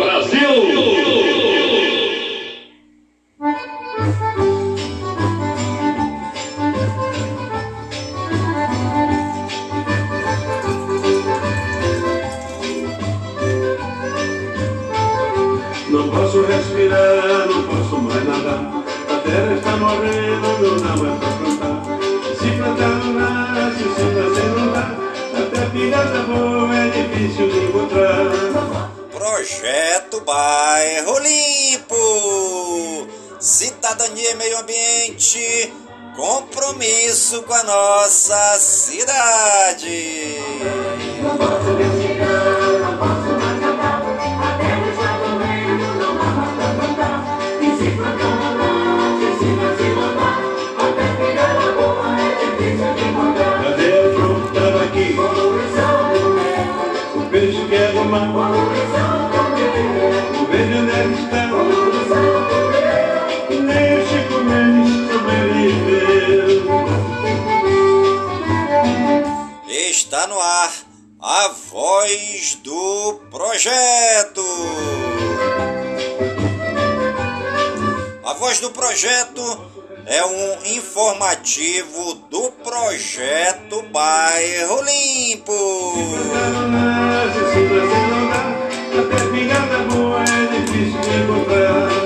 Brasil! Obrigado aí pelo bastão luminoso. Não posso respirar, não posso mais nadar. A terra está morrendo, não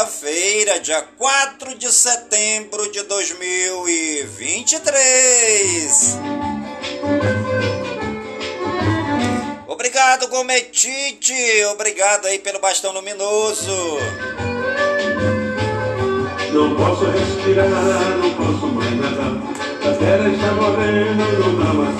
dá mais E já se passaram 247 dias do ano. É difícil de encontrar. Não posso respirar, não posso mais nadar. A terra está morrendo, não dá mais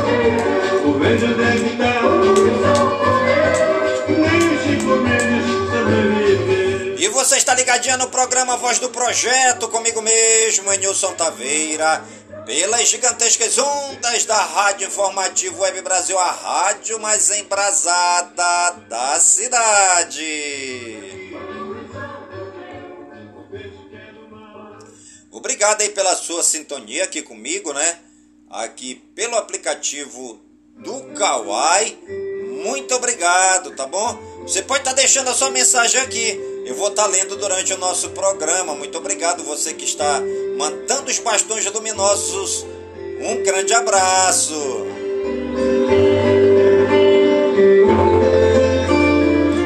ligadinha no programa Voz do Projeto, comigo mesmo, Nilson Taveira pelas gigantescas ondas da Rádio Informativo Web Brasil, a rádio mais embrasada da cidade. Obrigado aí pela sua sintonia aqui comigo, né? Aqui pelo aplicativo do Kawai. Muito obrigado, tá bom? Você pode estar tá deixando a sua mensagem aqui eu vou estar lendo durante o nosso programa. Muito obrigado você que está mandando os bastões luminosos. Um grande abraço.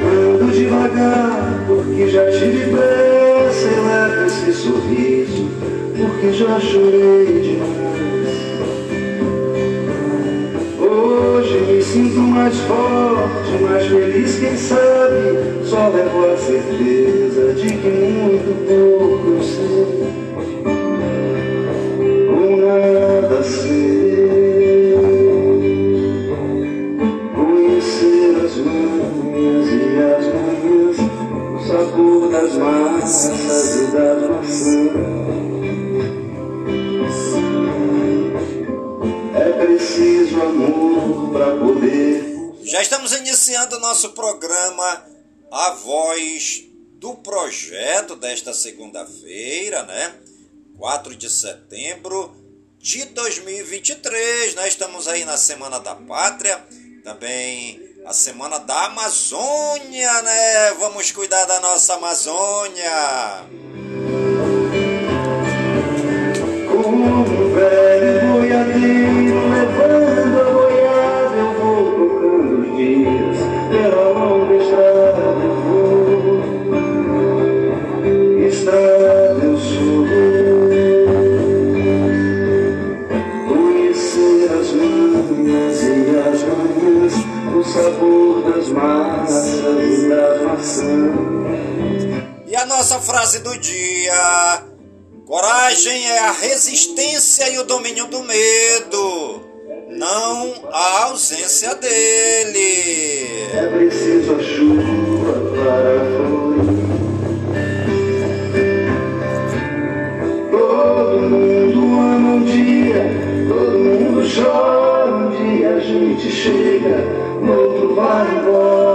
Ando devagar, porque já tive pressa. Esse sorriso, porque já chorei demais. Sinto mais forte, mais feliz, quem sabe? Só levo a certeza de que muito pouco eu sei. Nada sei. Conhecer as manhas e as manhãs o sabor das massas e das maçãs já estamos iniciando o nosso programa a voz do projeto desta segunda-feira, né? 4 de setembro de 2023. Nós estamos aí na Semana da Pátria, também a Semana da Amazônia, né? Vamos cuidar da nossa Amazônia. Frase do dia: Coragem é a resistência e o domínio do medo, não a ausência dele. É preciso a chuva para fluir. Todo mundo ama um dia, todo mundo chora um dia. A gente chega, no outro vai embora.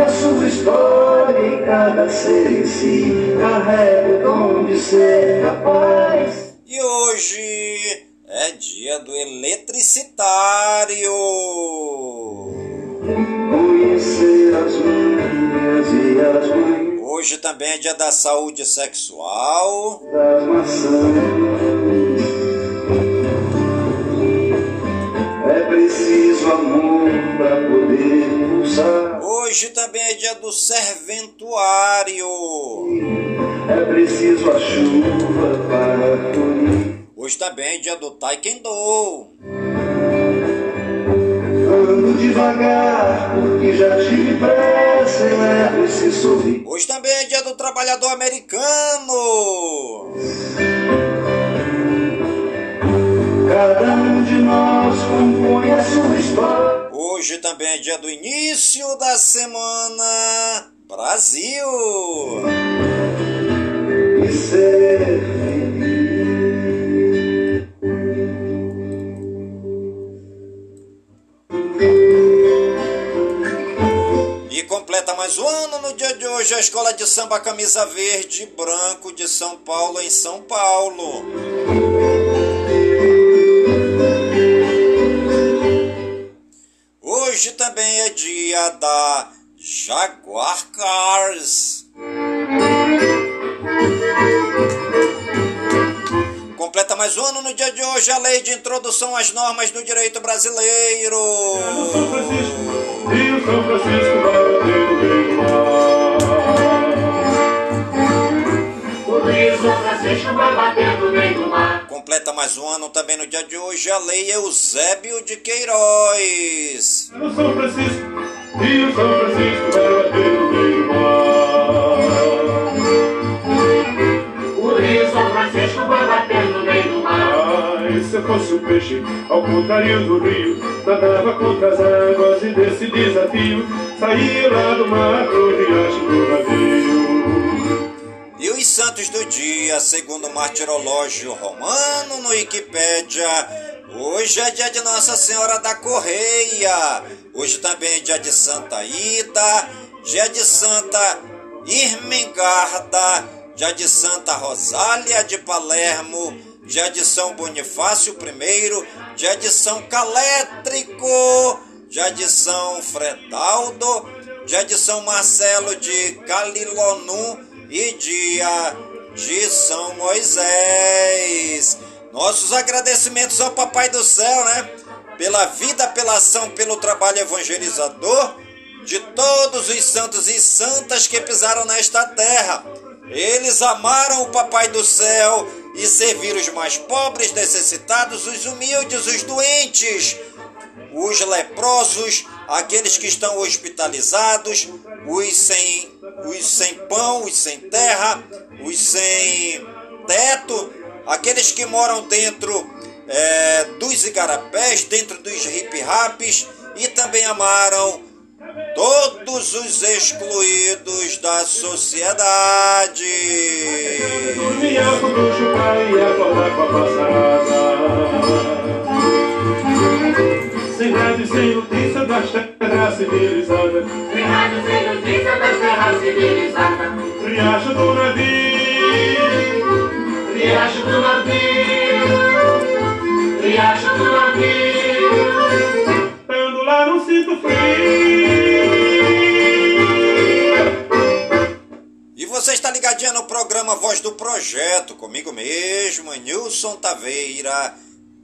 A sua história e cada ser em si carrega o dom de ser capaz. E hoje é dia do eletricitário. Conhecer as minhas e as mães Hoje também é dia da saúde sexual. das maçãs. É preciso amor para poder pulsar. Hoje também é dia do serventuário. É preciso a chuva para fluir. Hoje também é dia do taekwondo. Ando devagar, porque já tive pressa e levo esse sorriso. Hoje também é dia do trabalhador americano. Cada um de nós compõe a sua história. Hoje também é dia do início da semana Brasil. E ser. E completa mais um ano no dia de hoje a Escola de Samba Camisa Verde e Branco de São Paulo, em São Paulo. Hoje também é dia da Jaguar Cars. Completa mais um ano no dia de hoje a lei de introdução às normas do direito brasileiro. Francisco, Rio São Francisco vai bater meio do mar. O São Francisco vai bater no meio do mar. Completa mais um ano também no dia de hoje a lei Eusébio de Queiroz. Francisco, Rio São Francisco. O Rio São Francisco vai bater no meio do mar. Se fosse um peixe, ao contrário do rio, nadava contra as águas e desse desafio, saía lá do mar pro riacho do navio. Dia, segundo o martirológio romano no Wikipédia, hoje é dia de Nossa Senhora da Correia, hoje também é dia de Santa Ida, dia de Santa Irmengarda, dia de Santa Rosália de Palermo, dia de São Bonifácio I, dia de São Calétrico, dia de São Fredaldo, dia de São Marcelo de Calilonu e dia de São Moisés. Nossos agradecimentos ao Papai do Céu, né? Pela vida, pela ação, pelo trabalho evangelizador de todos os santos e santas que pisaram nesta terra. Eles amaram o Papai do Céu e serviram os mais pobres, necessitados, os humildes, os doentes, os leprosos, aqueles que estão hospitalizados, os sem, os sem pão, os sem terra, os sem teto, aqueles que moram dentro é, dos igarapés, dentro dos hip-raps e também amaram todos os excluídos da sociedade. Sem das terras civilizadas. Rádio, sem notícia das terras civilizadas. Riacho do navio, Riacho do navio. Riacho do navio. ando lá no cinto frio. E você está ligadinho no programa Voz do Projeto, comigo mesmo, Nilson Taveira,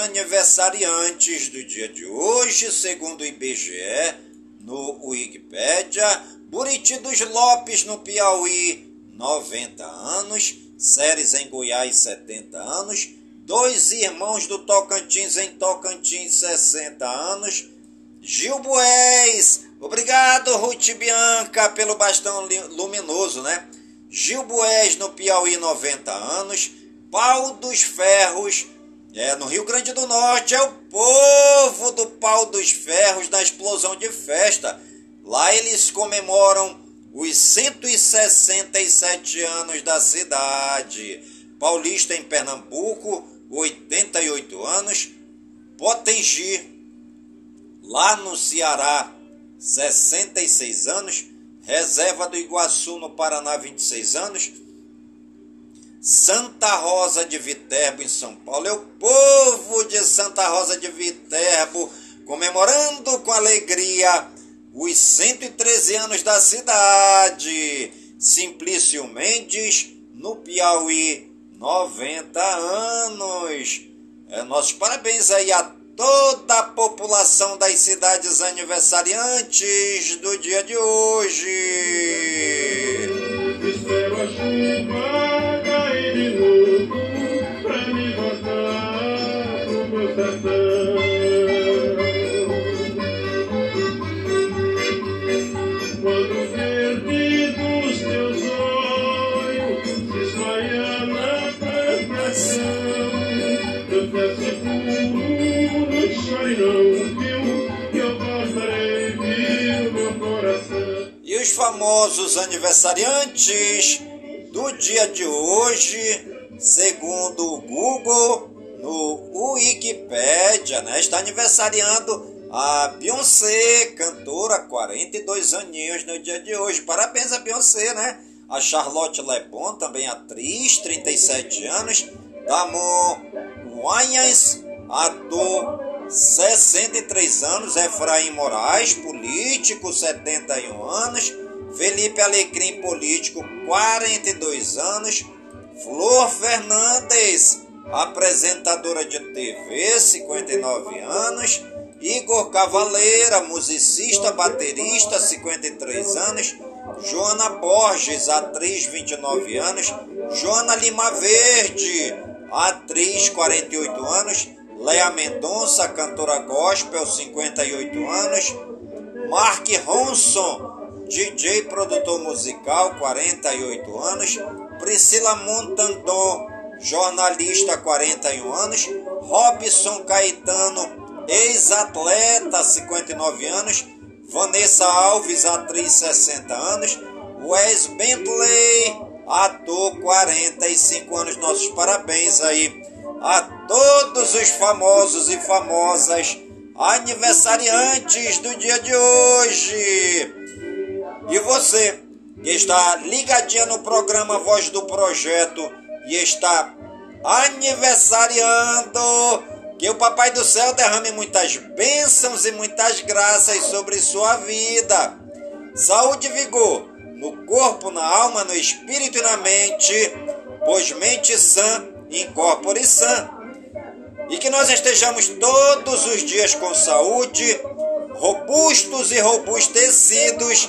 Aniversariantes do dia de hoje, segundo o IBGE, no Wikipédia, Buriti dos Lopes, no Piauí, 90 anos, Séries em Goiás, 70 anos, Dois Irmãos do Tocantins, em Tocantins, 60 anos, Gil Bués, obrigado Ruth Bianca pelo bastão luminoso, né? Gil Bués, no Piauí, 90 anos, Pau dos Ferros, é, no Rio Grande do Norte, é o povo do Pau dos Ferros na explosão de festa. Lá eles comemoram os 167 anos da cidade. Paulista em Pernambuco, 88 anos. Potengi, lá no Ceará, 66 anos. Reserva do Iguaçu, no Paraná, 26 anos. Santa Rosa de Viterbo, em São Paulo. É o povo de Santa Rosa de Viterbo comemorando com alegria os 113 anos da cidade. Simplício Mendes, no Piauí, 90 anos. É, nossos parabéns aí a toda a população das cidades aniversariantes do dia de hoje. Famosos aniversariantes do dia de hoje, segundo o Google, no Wikipedia, né, está aniversariando a Beyoncé, cantora, 42 aninhos no dia de hoje. Parabéns a Beyoncé, né? A Charlotte Lebon, também atriz, 37 anos. Damon Wayans, ator, 63 anos. Efraim Moraes, político, 71 anos. Felipe Alecrim, político, 42 anos. Flor Fernandes, apresentadora de TV, 59 anos. Igor Cavaleira, musicista, baterista, 53 anos. Joana Borges, atriz, 29 anos. Joana Lima Verde, atriz, 48 anos. Lea Mendonça, cantora gospel, 58 anos. Mark Ronson, DJ produtor musical, 48 anos. Priscila Montandon, jornalista, 41 anos. Robson Caetano, ex-atleta, 59 anos. Vanessa Alves, atriz, 60 anos. Wes Bentley, ator, 45 anos. Nossos parabéns aí a todos os famosos e famosas aniversariantes do dia de hoje. E você que está ligadinha no programa Voz do Projeto e está aniversariando, que o Papai do Céu derrame muitas bênçãos e muitas graças sobre sua vida. Saúde e vigor no corpo, na alma, no espírito e na mente, pois mente sã, incorpore sã. E que nós estejamos todos os dias com saúde, robustos e robustecidos,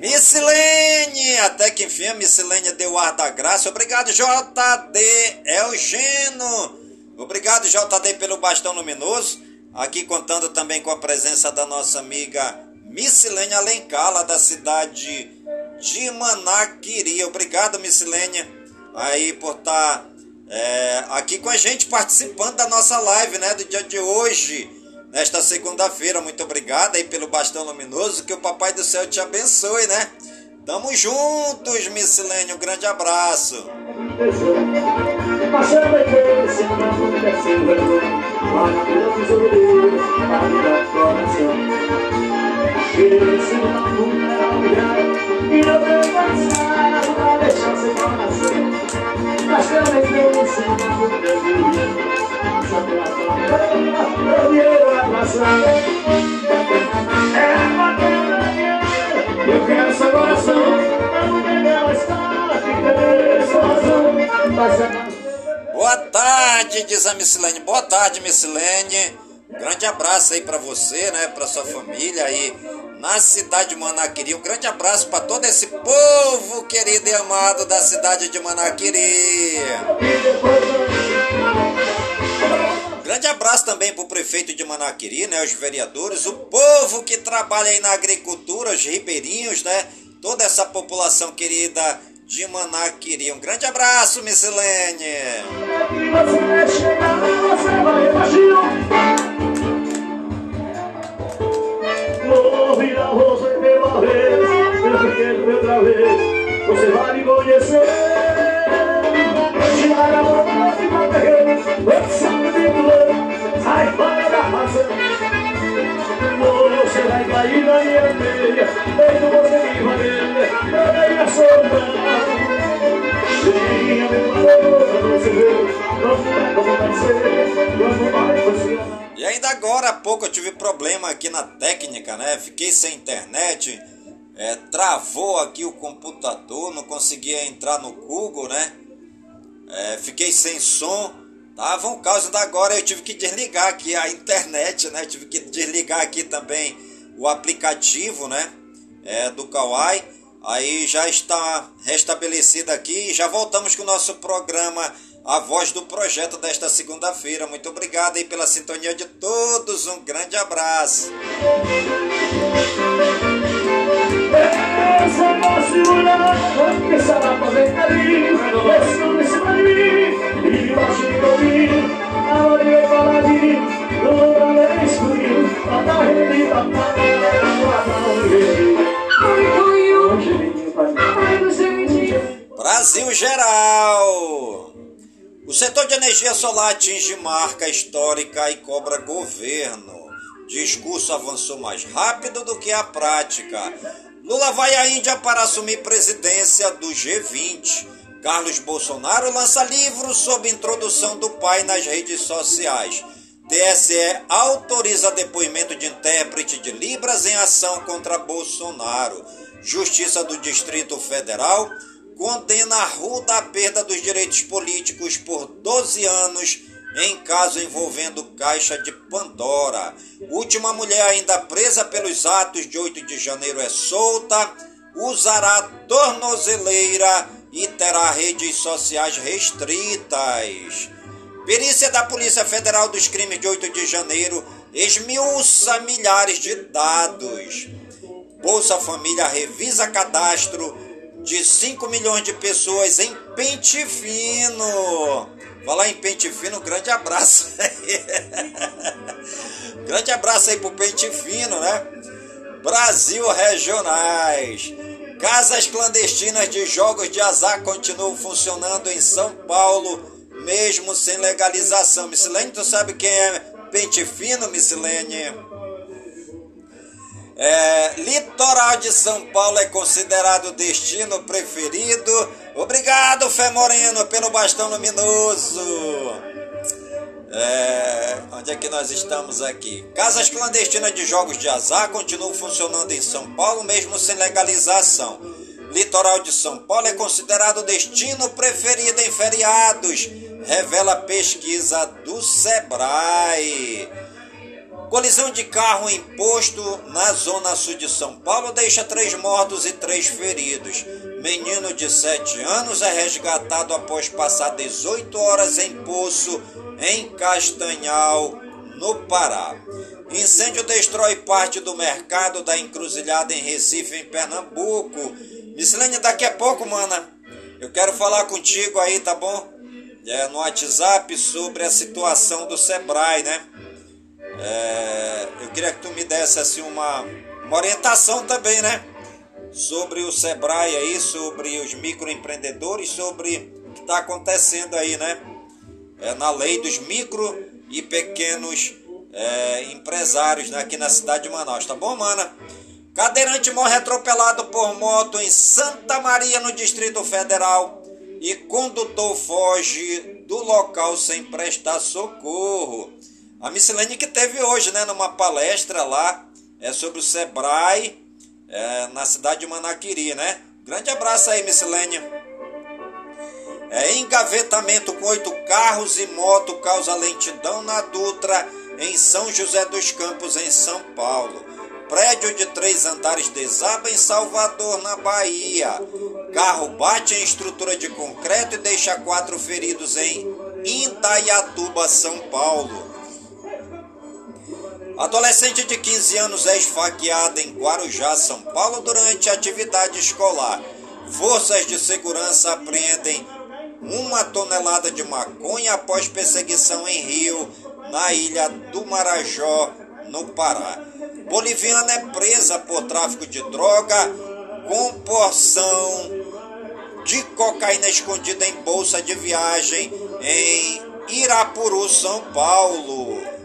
Missilene, até que enfim a Missilene deu ar da graça. Obrigado, JD Eugeno. Obrigado, JD, pelo bastão luminoso. Aqui contando também com a presença da nossa amiga Missilene Alencar, lá da cidade de Manaquiri. Obrigado, Missilene, aí por estar é, aqui com a gente participando da nossa live, né, do dia de hoje, nesta segunda-feira. Muito obrigado aí pelo bastão luminoso, que o Papai do Céu te abençoe, né? Tamo juntos, Missilene, um grande abraço. E não vem passar pra deixar seu coração Boa tarde, diz a Missilene. Boa tarde, Missilene. Grande abraço aí para você, né, para sua família aí na cidade de Manaquiri. Um grande abraço para todo esse povo querido e amado da cidade de Manaquiri. Grande abraço também para o prefeito de Manaquiri, né, os vereadores, o povo que trabalha aí na agricultura, os ribeirinhos, né, toda essa população querida de Manaquiri. Um grande abraço, Missilene. Você vai me conhecer. A mão de da razão Você vai cair na minha você funcionar E ainda agora há pouco eu tive problema aqui na técnica, né? Fiquei sem internet, é, travou aqui o computador, não conseguia entrar no Google, né? É, fiquei sem som, tava um caos. Ainda agora eu tive que desligar aqui a internet, né? Tive que desligar aqui também o aplicativo, né? É, do Kawaii. Aí já está restabelecido aqui. Já voltamos com o nosso programa A Voz do Projeto desta segunda-feira. Muito obrigado aí pela sintonia de todos. Um grande abraço. Da Brasil geral. O setor de energia solar atinge marca histórica e cobra governo. Discurso avançou mais rápido do que a prática. Lula vai à Índia para assumir presidência do G20. Carlos Bolsonaro lança livro sobre introdução do pai nas redes sociais. TSE autoriza depoimento de intérprete de Libras em ação contra Bolsonaro. Justiça do Distrito Federal condena a ruda a perda dos direitos políticos por 12 anos em caso envolvendo Caixa de Pandora. Última mulher ainda presa pelos atos de 8 de janeiro é solta, usará tornozeleira e terá redes sociais restritas. Perícia da Polícia Federal dos Crimes de 8 de janeiro esmiuça milhares de dados. Bolsa Família revisa cadastro de 5 milhões de pessoas em Pente Fino. Falar em Pente Fino, grande abraço. grande abraço aí pro Pente Fino, né? Brasil Regionais. Casas clandestinas de jogos de azar continuam funcionando em São Paulo, mesmo sem legalização. Missilene, tu sabe quem é Pente Fino, Missilene? É, litoral de São Paulo é considerado destino preferido. Obrigado, Fé Moreno, pelo bastão luminoso. É, onde é que nós estamos aqui? Casas clandestinas de jogos de azar continuam funcionando em São Paulo, mesmo sem legalização. Litoral de São Paulo é considerado destino preferido em feriados, revela pesquisa do Sebrae. Colisão de carro em posto na zona sul de São Paulo deixa três mortos e três feridos. Menino de 7 anos é resgatado após passar 18 horas em poço em Castanhal, no Pará. Incêndio destrói parte do mercado da encruzilhada em Recife, em Pernambuco. Missilene, daqui a pouco, mana, eu quero falar contigo aí, tá bom? É, no WhatsApp sobre a situação do Sebrae, né? É, eu queria que tu me desse assim uma, uma orientação também, né? Sobre o Sebrae aí, sobre os microempreendedores, sobre que está acontecendo aí, né? É, na lei dos micro e pequenos é, empresários né, aqui na cidade de Manaus, tá bom, mana? Cadeirante morre atropelado por moto em Santa Maria, no Distrito Federal, e condutor foge do local sem prestar socorro. A Missilene que teve hoje, né, numa palestra lá, é sobre o Sebrae, é, na cidade de Manaquiri, né? Grande abraço aí, Missilene. É, engavetamento com oito carros e moto causa lentidão na Dutra, em São José dos Campos, em São Paulo. Prédio de três andares desaba em Salvador, na Bahia. Carro bate em estrutura de concreto e deixa quatro feridos em Indaiatuba, São Paulo. Adolescente de 15 anos é esfaqueada em Guarujá, São Paulo, durante atividade escolar. Forças de segurança apreendem uma tonelada de maconha após perseguição em Rio, na ilha do Marajó, no Pará. Boliviana é presa por tráfico de droga com porção de cocaína escondida em bolsa de viagem em Irapuru, São Paulo.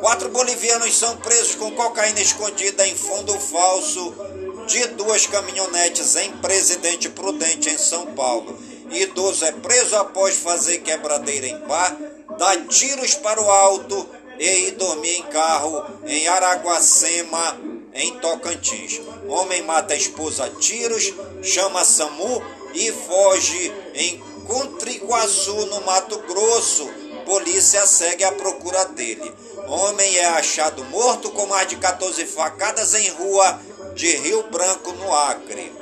Quatro bolivianos são presos com cocaína escondida em fundo falso de duas caminhonetes em Presidente Prudente, em São Paulo. Idoso é preso após fazer quebradeira em bar, dar tiros para o alto e ir dormir em carro em Araguacema, em Tocantins. Homem mata a esposa a tiros, chama SAMU e foge em Contriguaçu, no Mato Grosso. Polícia segue a procura dele. Homem é achado morto com mais de 14 facadas em rua de Rio Branco, no Acre.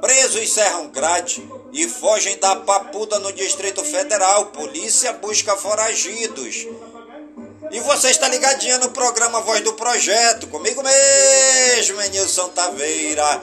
Presos serram grade e fogem da Papuda no Distrito Federal. Polícia busca foragidos. E você está ligadinha no programa Voz do Projeto, comigo mesmo, Nilson Taveira,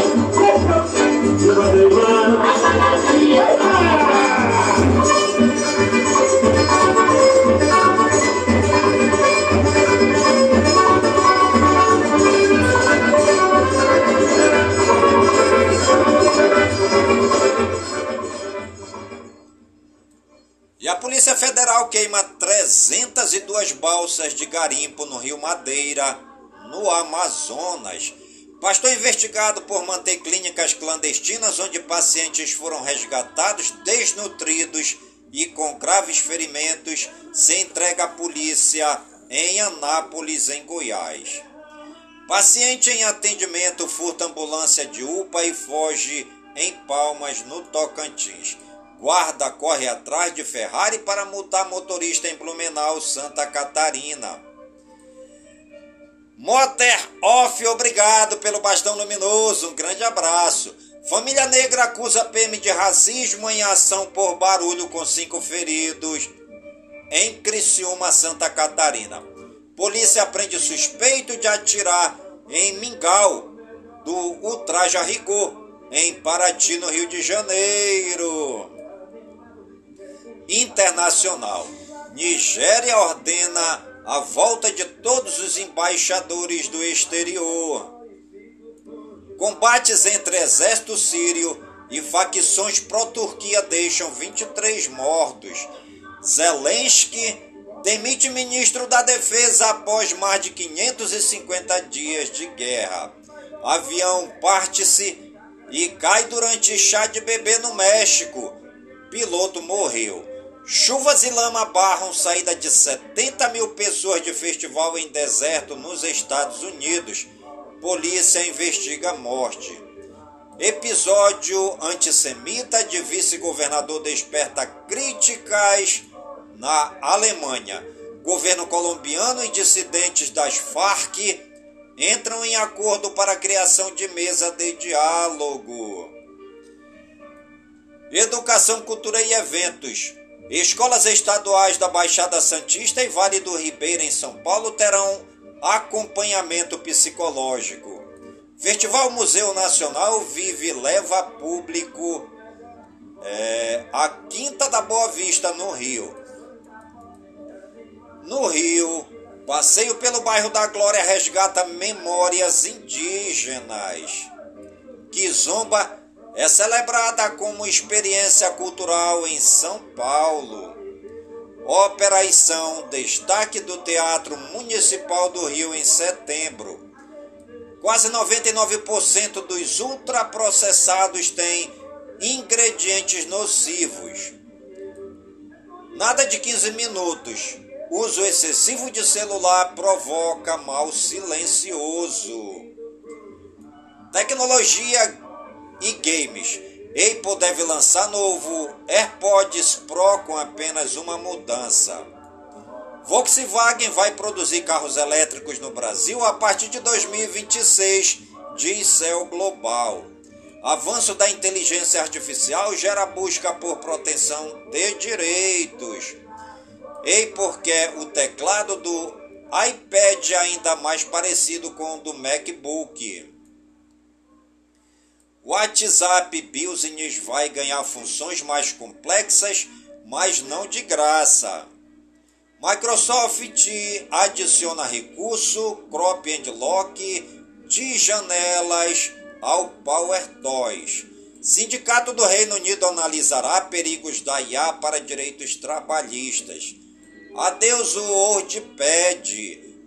E a Polícia Federal queima 302 balsas de garimpo no Rio Madeira, no Amazonas. Pastor investigado por manter clínicas clandestinas onde pacientes foram resgatados desnutridos e com graves ferimentos se entrega à polícia em Anápolis, em Goiás. Paciente em atendimento furta ambulância de UPA e foge em Palmas, no Tocantins. Guarda corre atrás de Ferrari para multar motorista em Blumenau, Santa Catarina. Moter Off, obrigado pelo bastão luminoso. Um grande abraço. Família Negra acusa PM de racismo em ação por barulho com cinco feridos em Criciúma, Santa Catarina. Polícia prende suspeito de atirar em Mingau do Ultraja Rigor, em Paraty, no Rio de Janeiro internacional. Nigéria ordena a volta de todos os embaixadores do exterior. Combates entre exército sírio e facções pró-Turquia deixam 23 mortos. Zelensky demite ministro da Defesa após mais de 550 dias de guerra. Avião parte-se e cai durante chá de bebê no México. Piloto morreu. Chuvas e lama barram saída de 70 mil pessoas de festival em deserto nos Estados Unidos. Polícia investiga morte. Episódio antissemita de vice-governador desperta críticas na Alemanha. Governo colombiano e dissidentes das Farc entram em acordo para a criação de mesa de diálogo. Educação, cultura e eventos. Escolas estaduais da Baixada Santista e Vale do Ribeira, em São Paulo, terão acompanhamento psicológico. Festival Museu Nacional Vive leva público é, a Quinta da Boa Vista, no Rio. No Rio, passeio pelo bairro da Glória resgata memórias indígenas. Kizomba é celebrada como experiência cultural em São Paulo. Ópera e São, destaque do Teatro Municipal do Rio em setembro. Quase 99% dos ultraprocessados têm ingredientes nocivos. Nada de 15 minutos. Uso excessivo de celular provoca mal silencioso. Tecnologia e games. Apple deve lançar novo AirPods Pro com apenas uma mudança. Volkswagen vai produzir carros elétricos no Brasil a partir de 2026, diz Cell Global. Avanço da inteligência artificial gera busca por proteção de direitos. Apple quer o teclado do iPad ainda mais parecido com o do MacBook. WhatsApp Business vai ganhar funções mais complexas, mas não de graça. Microsoft adiciona recurso Crop and Lock de janelas ao PowerToys. Sindicato do Reino Unido analisará perigos da IA para direitos trabalhistas. Adeus o WordPad.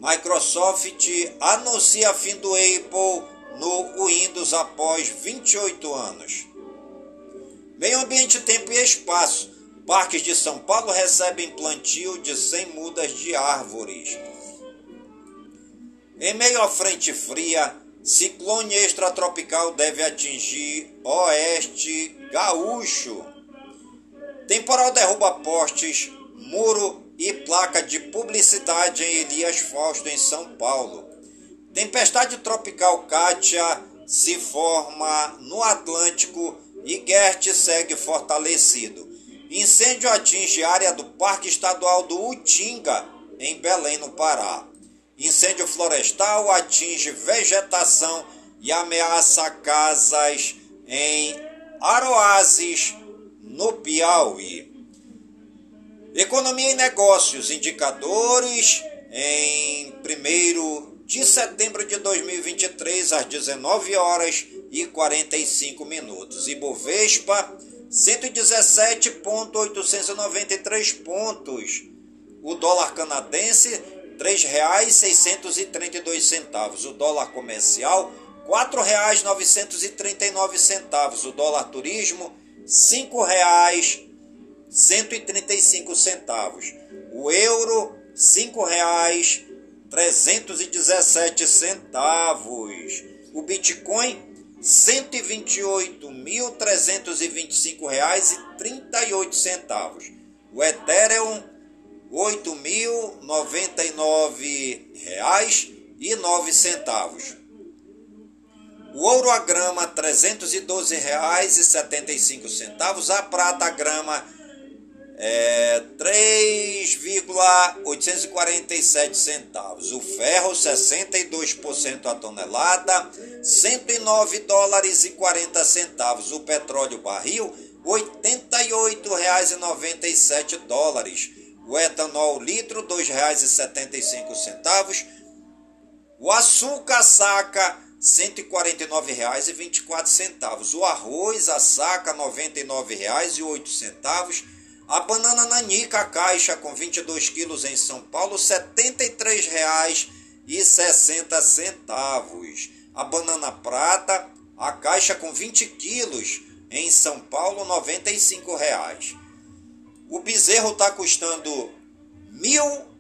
Microsoft anuncia fim do Apple no Windows após 28 anos. Meio Ambiente, Tempo e Espaço. Parques de São Paulo recebem plantio de 100 mudas de árvores. Em meio à frente fria, ciclone extratropical deve atingir oeste gaúcho. Temporal derruba postes, muro e placa de publicidade em Elias Fausto, em São Paulo. Tempestade tropical Kátia se forma no Atlântico e Gert segue fortalecido. Incêndio atinge área do Parque Estadual do Utinga, em Belém, no Pará. Incêndio florestal atinge vegetação e ameaça casas em Aroazes, no Piauí. Economia e negócios, indicadores em primeiro de setembro de 2023, às 19 horas e 45 minutos. Ibovespa, 117,893 pontos. O dólar canadense, R$ 3,632. O dólar comercial, R$ 4,939. O dólar turismo, R$ 5,135. O euro, R$ 5,00 317 centavos. O Bitcoin, 128.325 reais e 38 centavos. O Ethereum, 8.099 reais e 9 centavos. O ouro a grama, 312 reais e 75 centavos. A prata a grama, é, 3,847 centavos. O ferro 62% a tonelada, 109 dólares e 40 centavos. O petróleo barril 88,97 dólares. O etanol litro R$ 2,75 O açúcar saca R$ 149,24. O arroz a saca R$ 99,08 a banana nanica, a caixa com 22 quilos em São Paulo, R$ 73,60. A banana prata, a caixa com 20 quilos em São Paulo, R$ 95,00. O bezerro está custando R$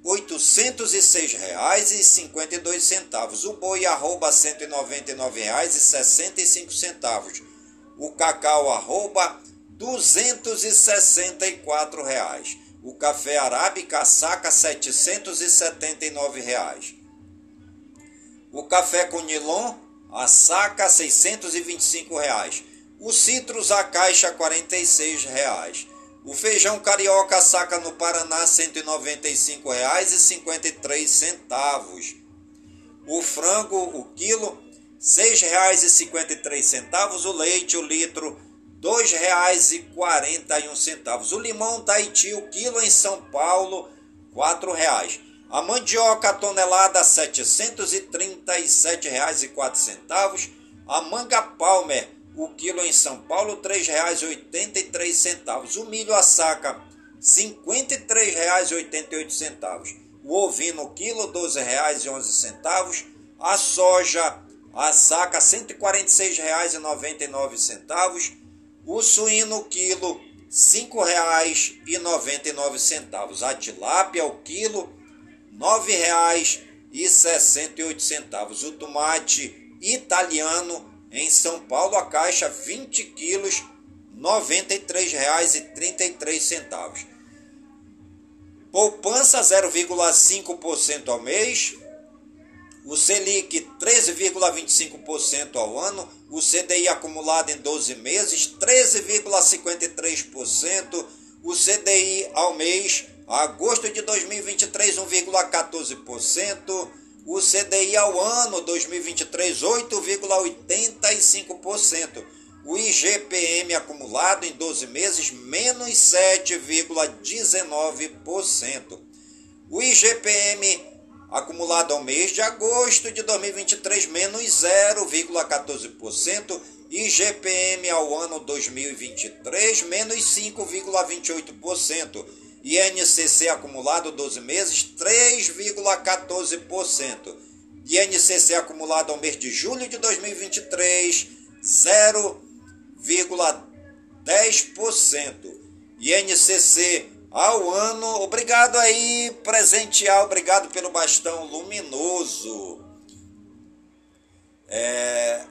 1.806,52. O boi arroba R$ 199,65. O cacau arroba 264 reais. O café arábica saca 779 reais. O café com nilon a saca 625 reais. O citrus a caixa 46 reais. O feijão carioca saca no Paraná 195 reais e 53 centavos. O frango o quilo seis reais e 53 centavos. O leite o litro R$ 2,41. O limão Tahiti, o quilo em São Paulo, R$ 4,00. A mandioca a tonelada R$ 737,04. A manga palmer, o quilo em São Paulo, R$ 3,83. O milho a saca, R$ 53,88. O ovino, o quilo, R$ 12,11. A soja, a saca, R$ 146,99. O suíno, quilo, R$ 5,99. A tilápia, o quilo, R$ 9,68. O tomate italiano em São Paulo, a caixa 20 quilos, R$ 93,33. Poupança 0,5% ao mês. O Selic 13,25% ao ano. O CDI acumulado em 12 meses 13,53%. O CDI ao mês Agosto de 2023, 1,14%. O CDI ao ano 2023, 8,85%. O IGPM acumulado em 12 meses, menos 7,19%. O IGPM acumulado ao mês de agosto de 2023, menos 0,14%. IGPM ao ano 2023, menos 5,28%. INCC acumulado 12 meses, 3,14%. INCC acumulado ao mês de julho de 2023, 0,10%. INCC ao ano, obrigado aí, presentear, obrigado pelo bastão luminoso. É,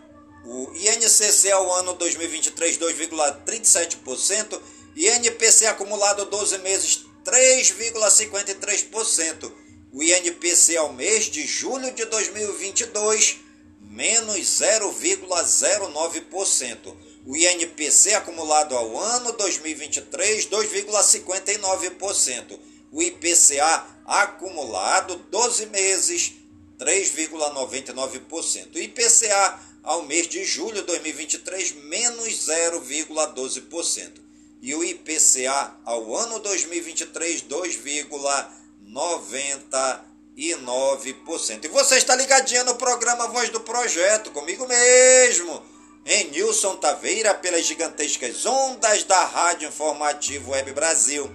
o INCC ao ano 2023, 2,37%. INPC acumulado 12 meses, 3,53%. O INPC ao mês de julho de 2022, menos 0,09%. O INPC acumulado ao ano 2023, 2,59%. O IPCA acumulado 12 meses, 3,99%. O IPCA ao mês de julho de 2023, menos 0,12% e o IPCA ao ano 2023 2,99%. E você está ligadinho no programa Voz do Projeto, comigo mesmo, em Nilson Taveira, pelas gigantescas ondas da Rádio Informativo Web Brasil,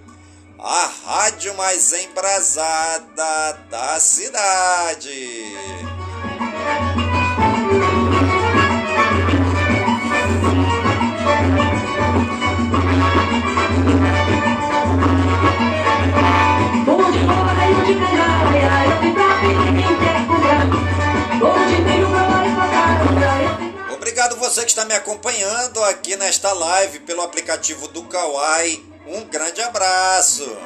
a rádio mais embrasada da cidade. Está me acompanhando aqui nesta live pelo aplicativo do Kawai. Um grande abraço.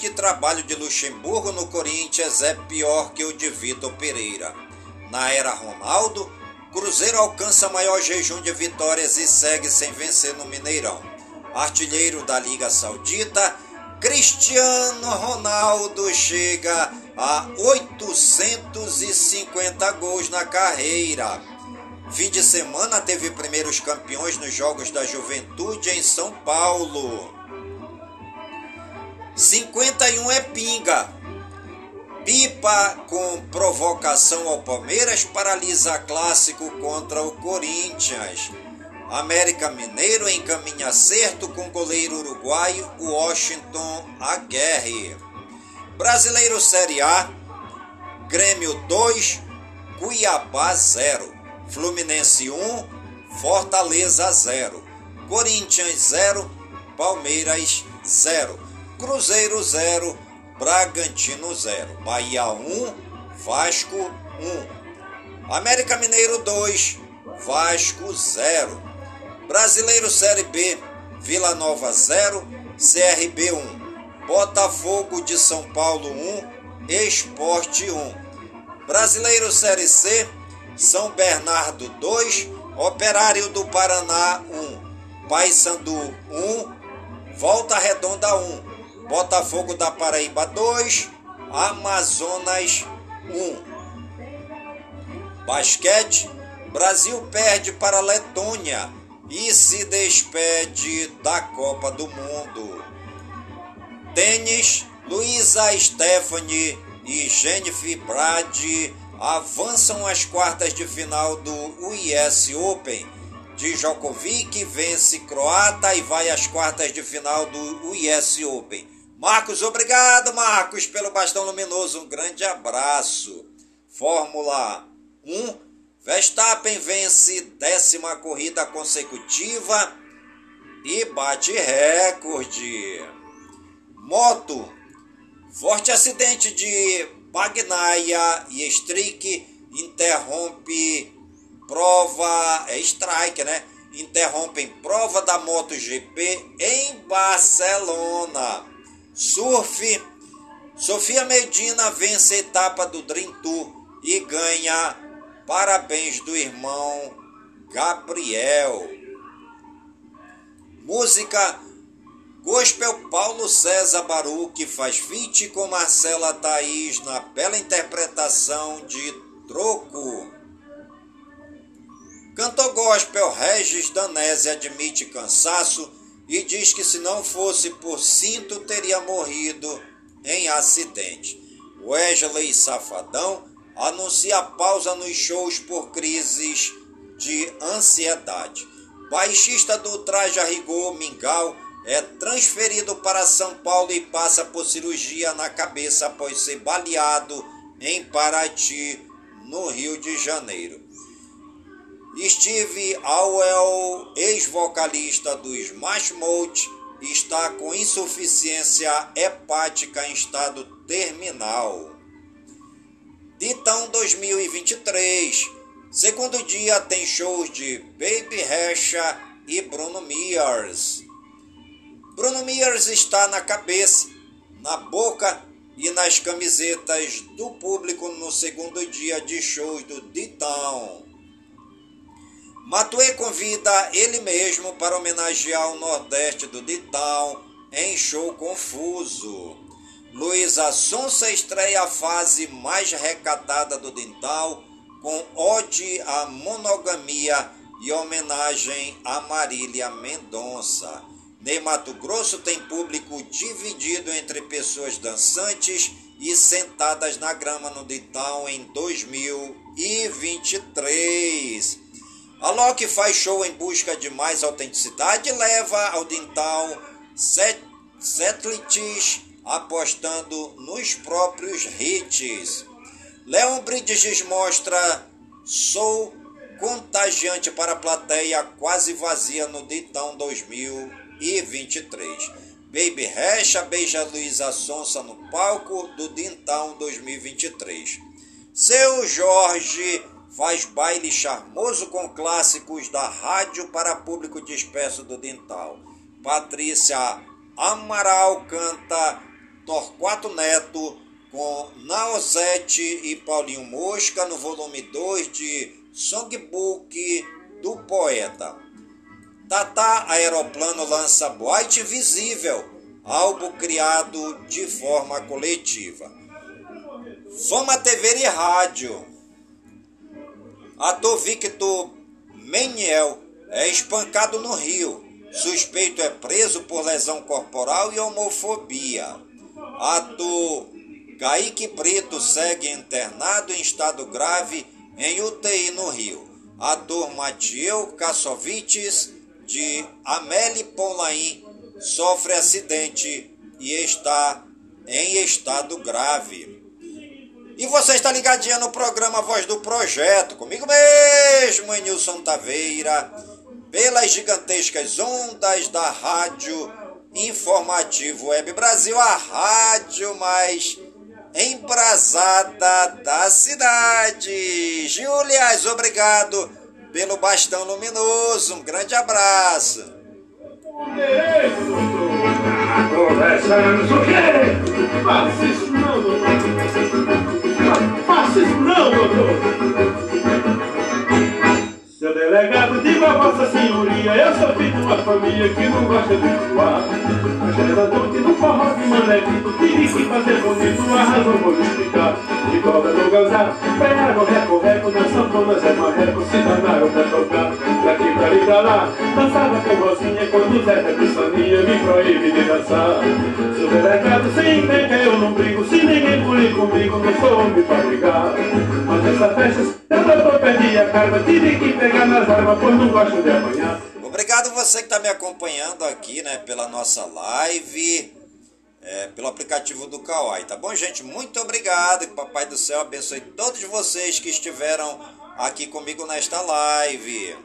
Que trabalho de Luxemburgo no Corinthians é pior que o de Vitor Pereira. Na era Ronaldo, Cruzeiro alcança maior jejum de vitórias e segue sem vencer no Mineirão. Artilheiro da Liga Saudita, Cristiano Ronaldo chega a 850 gols na carreira. Fim de semana teve primeiros campeões nos Jogos da Juventude em São Paulo. 51 é pinga. Pipa com provocação ao Palmeiras paralisa clássico contra o Corinthians. América Mineiro encaminha acerto com goleiro uruguaio Washington Aguerre. Brasileiro Série A, Grêmio 2, Cuiabá 0, Fluminense 1, Fortaleza 0, Corinthians 0, Palmeiras 0, Cruzeiro 0, Bragantino 0. Bahia 1, Vasco 1. América Mineiro 2, Vasco 0. Brasileiro Série B, Vila Nova 0, CRB 1. Botafogo de São Paulo 1, Esporte 1. Brasileiro Série C, São Bernardo 2, Operário do Paraná 1, Paysandu 1, Volta Redonda 1, Botafogo da Paraíba 2, Amazonas 1. Basquete, Brasil perde para a Letônia e se despede da Copa do Mundo. Tênis, Luísa Stephanie e Jennifer Brady avançam às quartas de final do US Open. Djokovic vence croata e vai às quartas de final do US Open. Marcos, obrigado, Marcos, pelo bastão luminoso. Um grande abraço. Fórmula 1. Verstappen vence décima corrida consecutiva e bate recorde. Moto. Forte acidente de Bagnaia e Strick interrompe prova, é strike, né? Interrompem prova da MotoGP em Barcelona. Surf. Sofia Medina vence a etapa do Dream Tour e ganha parabéns do irmão Gabriel. Música Gospel Paulo César Baruque faz feat com Marcela Thaís na bela interpretação de Troco. Cantor gospel Regis Danese admite cansaço e diz que se não fosse por cinto teria morrido em acidente. Wesley Safadão anuncia pausa nos shows por crises de ansiedade. Baixista do Traje a Rigor, Mingau, é transferido para São Paulo e passa por cirurgia na cabeça após ser baleado em Paraty, no Rio de Janeiro. Steve Howell, ex-vocalista do Smash Mouth, está com insuficiência hepática em estado terminal. Ditão 2023. Segundo dia tem shows de Baby Recha e Bruno Mears. Bruno Mears está na cabeça, na boca e nas camisetas do público no segundo dia de shows do Ditão. Matuê convida ele mesmo para homenagear o Nordeste do Ditão em show confuso. Luísa Sonsa estreia a fase mais recatada do Dental com ode à monogamia e homenagem a Marília Mendonça. Ney Mato Grosso tem público dividido entre pessoas dançantes e sentadas na grama no Dental em 2023. A Loki faz show em busca de mais autenticidade e leva ao Dental set, apostando nos próprios hits. Leon Bridges mostra Sou contagiante para a plateia quase vazia no Ditão 2023. Baby Recha beija Luísa Sonsa no palco do Dintão 2023. Seu Jorge faz baile charmoso com clássicos da rádio para público disperso do Dintal. Patrícia Amaral canta Torquato Neto com Naozete e Paulinho Mosca no volume 2 de Songbook do Poeta. Tata Aeroplano lança Boate Invisível, álbum criado de forma coletiva. Fama TV e Rádio. Ator Victor Meniel é espancado no Rio. Suspeito é preso por lesão corporal e homofobia. Ator Kaique Brito segue internado em estado grave em UTI no Rio. Ator Matieu Kassovites, de Amélie Ponlain, sofre acidente e está em estado grave. E você está ligadinha no programa Voz do Projeto, comigo mesmo, Nilson Taveira, pelas gigantescas ondas da rádio Informativo Web Brasil, a rádio mais embrasada da cidade. Julias, obrigado pelo bastão luminoso. Um grande abraço. conversamos o quê? Faça isso não, doutor. Seu delegado, diga a vossa senhoria Eu sou filho de uma família que não gosta de voar. Mas essa noite no forró de manequito Tive que fazer bonito, a razão vou explicar De cobra no gozar, pegaram reco-reco Na sanfona Zé Marreco se danaram pra tocar. Daqui pra ali pra lá, dançava com Rosinha Quando Zé da Pissaninha me proíbe de dançar. Seu delegado, se entende eu não brigo Se ninguém pulir comigo, não sou homem pra brigar. Mas essa festa, eu doutor perdi a calma Tive que pegar pegar não gosto de apanhar. Obrigado você que está me acompanhando aqui, né, pela nossa live, é, pelo aplicativo do Kawai, tá bom, gente? Muito obrigado, que Papai do Céu abençoe todos vocês que estiveram aqui comigo nesta live.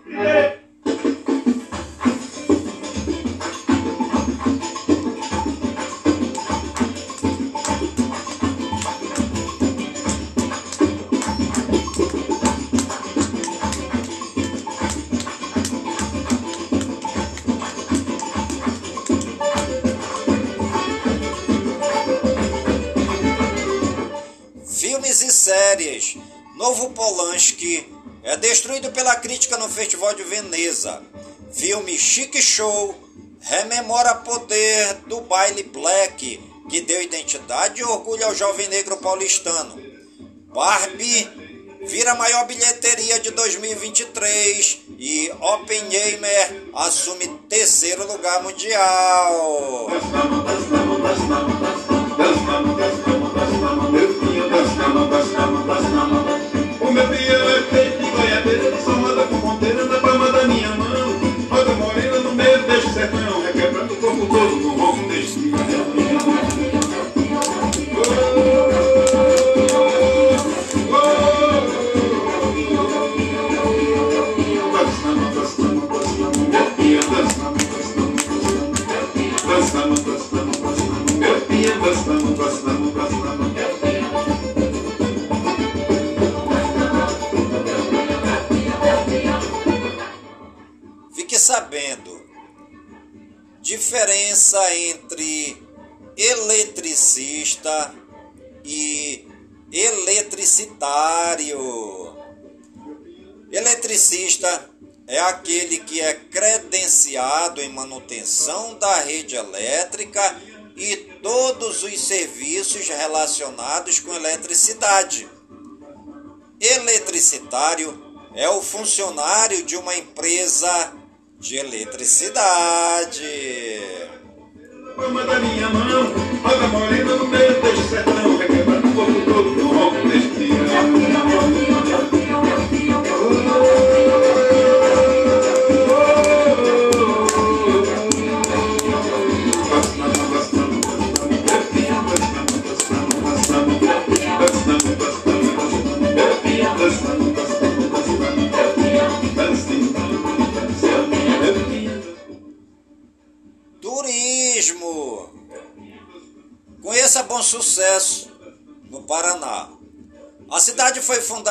Séries. Novo Polanski é destruído pela crítica no Festival de Veneza. Filme Chic Show rememora poder do baile black que deu identidade e orgulho ao jovem negro paulistano. Barbie vira a maior bilheteria de 2023 e Oppenheimer assume terceiro lugar mundial. Diferença entre eletricista e eletricitário. Eletricista é aquele que é credenciado em manutenção da rede elétrica e todos os serviços relacionados com eletricidade. Eletricitário é o funcionário de uma empresa de eletricidade. Palma da minha mão, roda morena no meio deste sertão, requebrando o corpo todo no ronco deste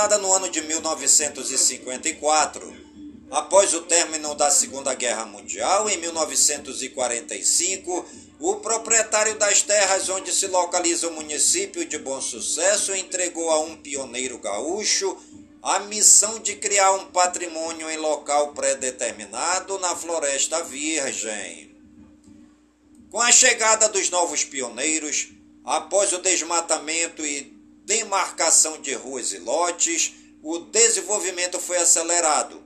fundada no ano de 1954. Após o término da Segunda Guerra Mundial, em 1945, o proprietário das terras onde se localiza o município de Bom Sucesso entregou a um pioneiro gaúcho a missão de criar um patrimônio em local pré-determinado na Floresta Virgem. Com a chegada dos novos pioneiros, após o desmatamento e demarcação de ruas e lotes, o desenvolvimento foi acelerado.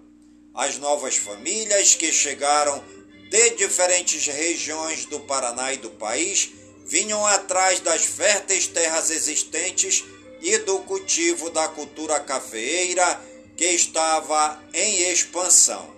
As novas famílias que chegaram de diferentes regiões do Paraná e do país vinham atrás das férteis terras existentes e do cultivo da cultura cafeeira que estava em expansão.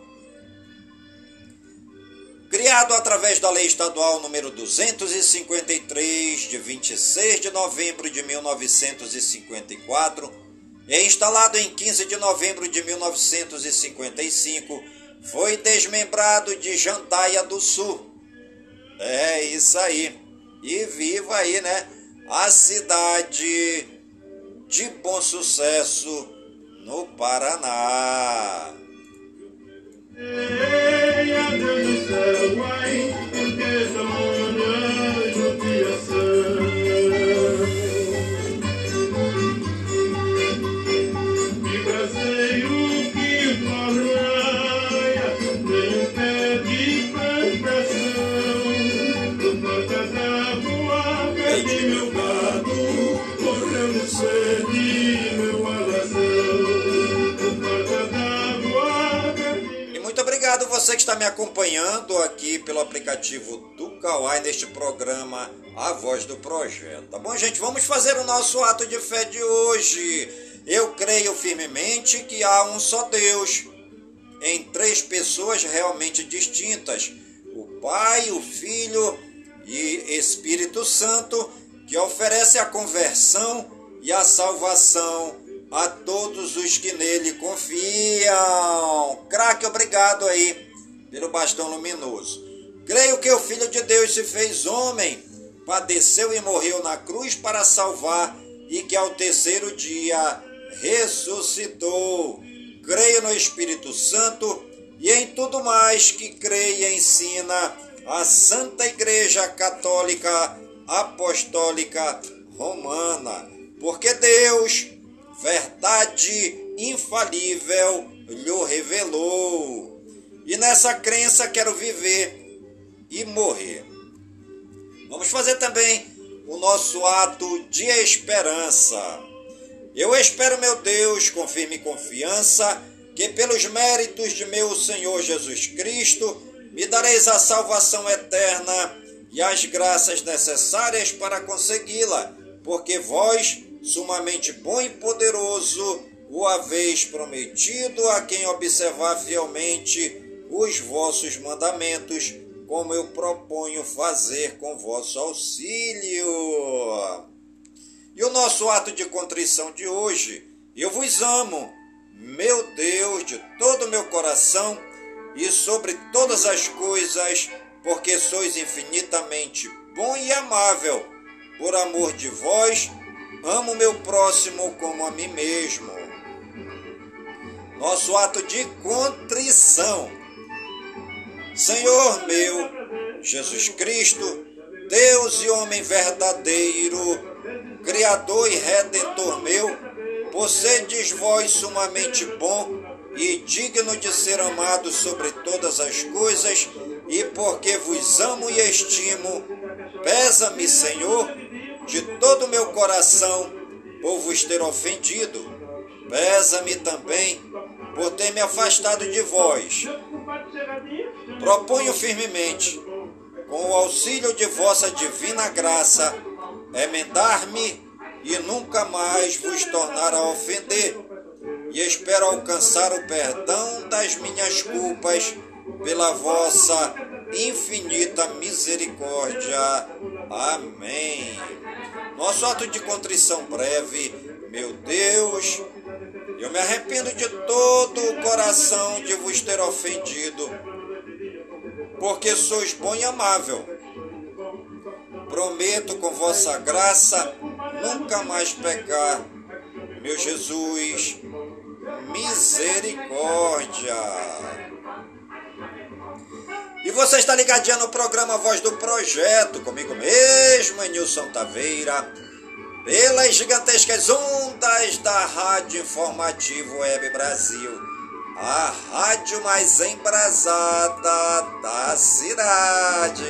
Criado através da Lei Estadual número 253, de 26 de novembro de 1954, e instalado em 15 de novembro de 1955, foi desmembrado de Jandaia do Sul. É isso aí. E viva aí, né? A cidade de Bom Sucesso, no Paraná. Hey, está me acompanhando aqui pelo aplicativo do Kawai neste programa A Voz do Projeto. Tá bom, gente? Vamos fazer o nosso ato de fé de hoje. Eu creio firmemente que há um só Deus, em três pessoas realmente distintas: o Pai, o Filho e Espírito Santo, que oferece a conversão e a salvação a todos os que nele confiam. Craque, obrigado aí pelo bastão luminoso. Creio que o Filho de Deus se fez homem, padeceu e morreu na cruz para salvar, e que ao terceiro dia ressuscitou. Creio no Espírito Santo e em tudo mais que creia e ensina a Santa Igreja Católica Apostólica Romana. Porque Deus verdade infalível lhe revelou. E nessa crença quero viver e morrer. Vamos fazer também o nosso ato de esperança. Eu espero, meu Deus, com firme confiança, que pelos méritos de meu Senhor Jesus Cristo me dareis a salvação eterna e as graças necessárias para consegui-la, porque vós sumamente bom e poderoso, o haveis prometido a quem observar fielmente os vossos mandamentos, como eu proponho fazer com vosso auxílio. E o nosso ato de contrição de hoje, eu vos amo, meu Deus, de todo o meu coração e sobre todas as coisas, porque sois infinitamente bom e amável. Por amor de vós, Amo meu próximo como a mim mesmo. Nosso ato de contrição. Senhor meu, Jesus Cristo, Deus e homem verdadeiro, Criador e Redentor meu, possedes vós sumamente bom e digno de ser amado sobre todas as coisas, e porque vos amo e estimo, pesa-me, Senhor, de todo o meu coração por vos ter ofendido. Pesa-me também por ter me afastado de vós. Proponho firmemente, com o auxílio de vossa divina graça, emendar-me e nunca mais vos tornar a ofender. E espero alcançar o perdão das minhas culpas pela vossa infinita misericórdia. Amém. Nosso ato de contrição breve, meu Deus, eu me arrependo de todo o coração de vos ter ofendido, porque sois bom e amável. Prometo com vossa graça nunca mais pecar. Meu Jesus, misericórdia. E você está ligadinha no programa Voz do Projeto, comigo mesmo, Nilson Taveira, pelas gigantescas ondas da Rádio Informativo Web Brasil, a rádio mais embrasada da cidade.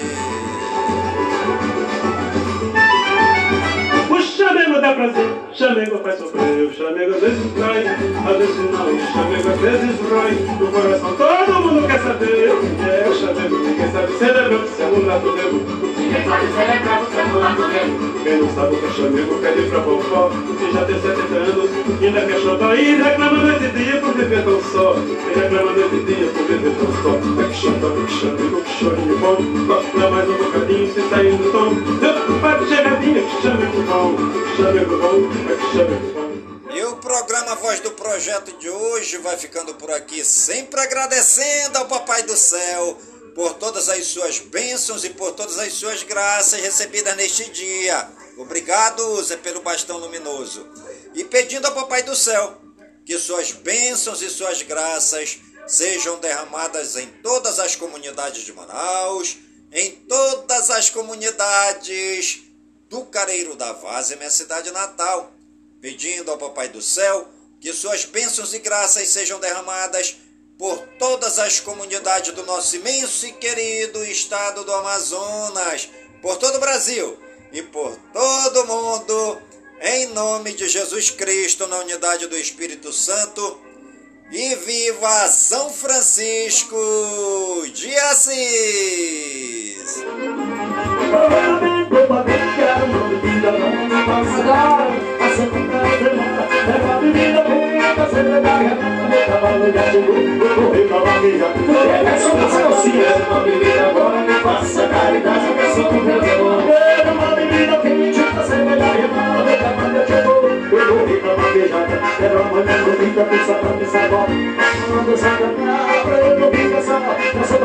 O chamego dá prazer, chamego faz sofrer, o chamego às vezes trai, às vezes não, o chamego às vezes rói, o coração todo mundo quer saber o que é o chamego, ninguém sabe celebrar, se é lado debo. Ninguém pode celebrar o seu lado dele. Quem não sabe o que é chamego pede pra vovó, que já tem 70 anos, ainda quer xodó e reclama noite e dia viver tão só, e reclama noite e dia por viver tão só. É que xodó, que chamego, que chorinho bom, toca mais um bocadinho se tá indo tom, eu bate chegadinha, que chamego bom, que chamego bom, é que chamego bom. E o programa Voz do Projeto de hoje vai ficando por aqui, sempre agradecendo ao Papai do Céu por todas as suas bênçãos e por todas as suas graças recebidas neste dia. Obrigado, Zé, pelo bastão luminoso. E pedindo ao Papai do Céu que suas bênçãos e suas graças sejam derramadas em todas as comunidades de Manaus, em todas as comunidades do Careiro da Vaza, minha cidade natal pedindo ao Papai do Céu que suas bênçãos e graças sejam derramadas por todas as comunidades do nosso imenso e querido estado do Amazonas, por todo o Brasil e por todo o mundo, em nome de Jesus Cristo, na unidade do Espírito Santo. E viva São Francisco de Assis! Faça uma bebida que me. vida, pensa pra pensar agora. Manda essa pra eu não fico tá só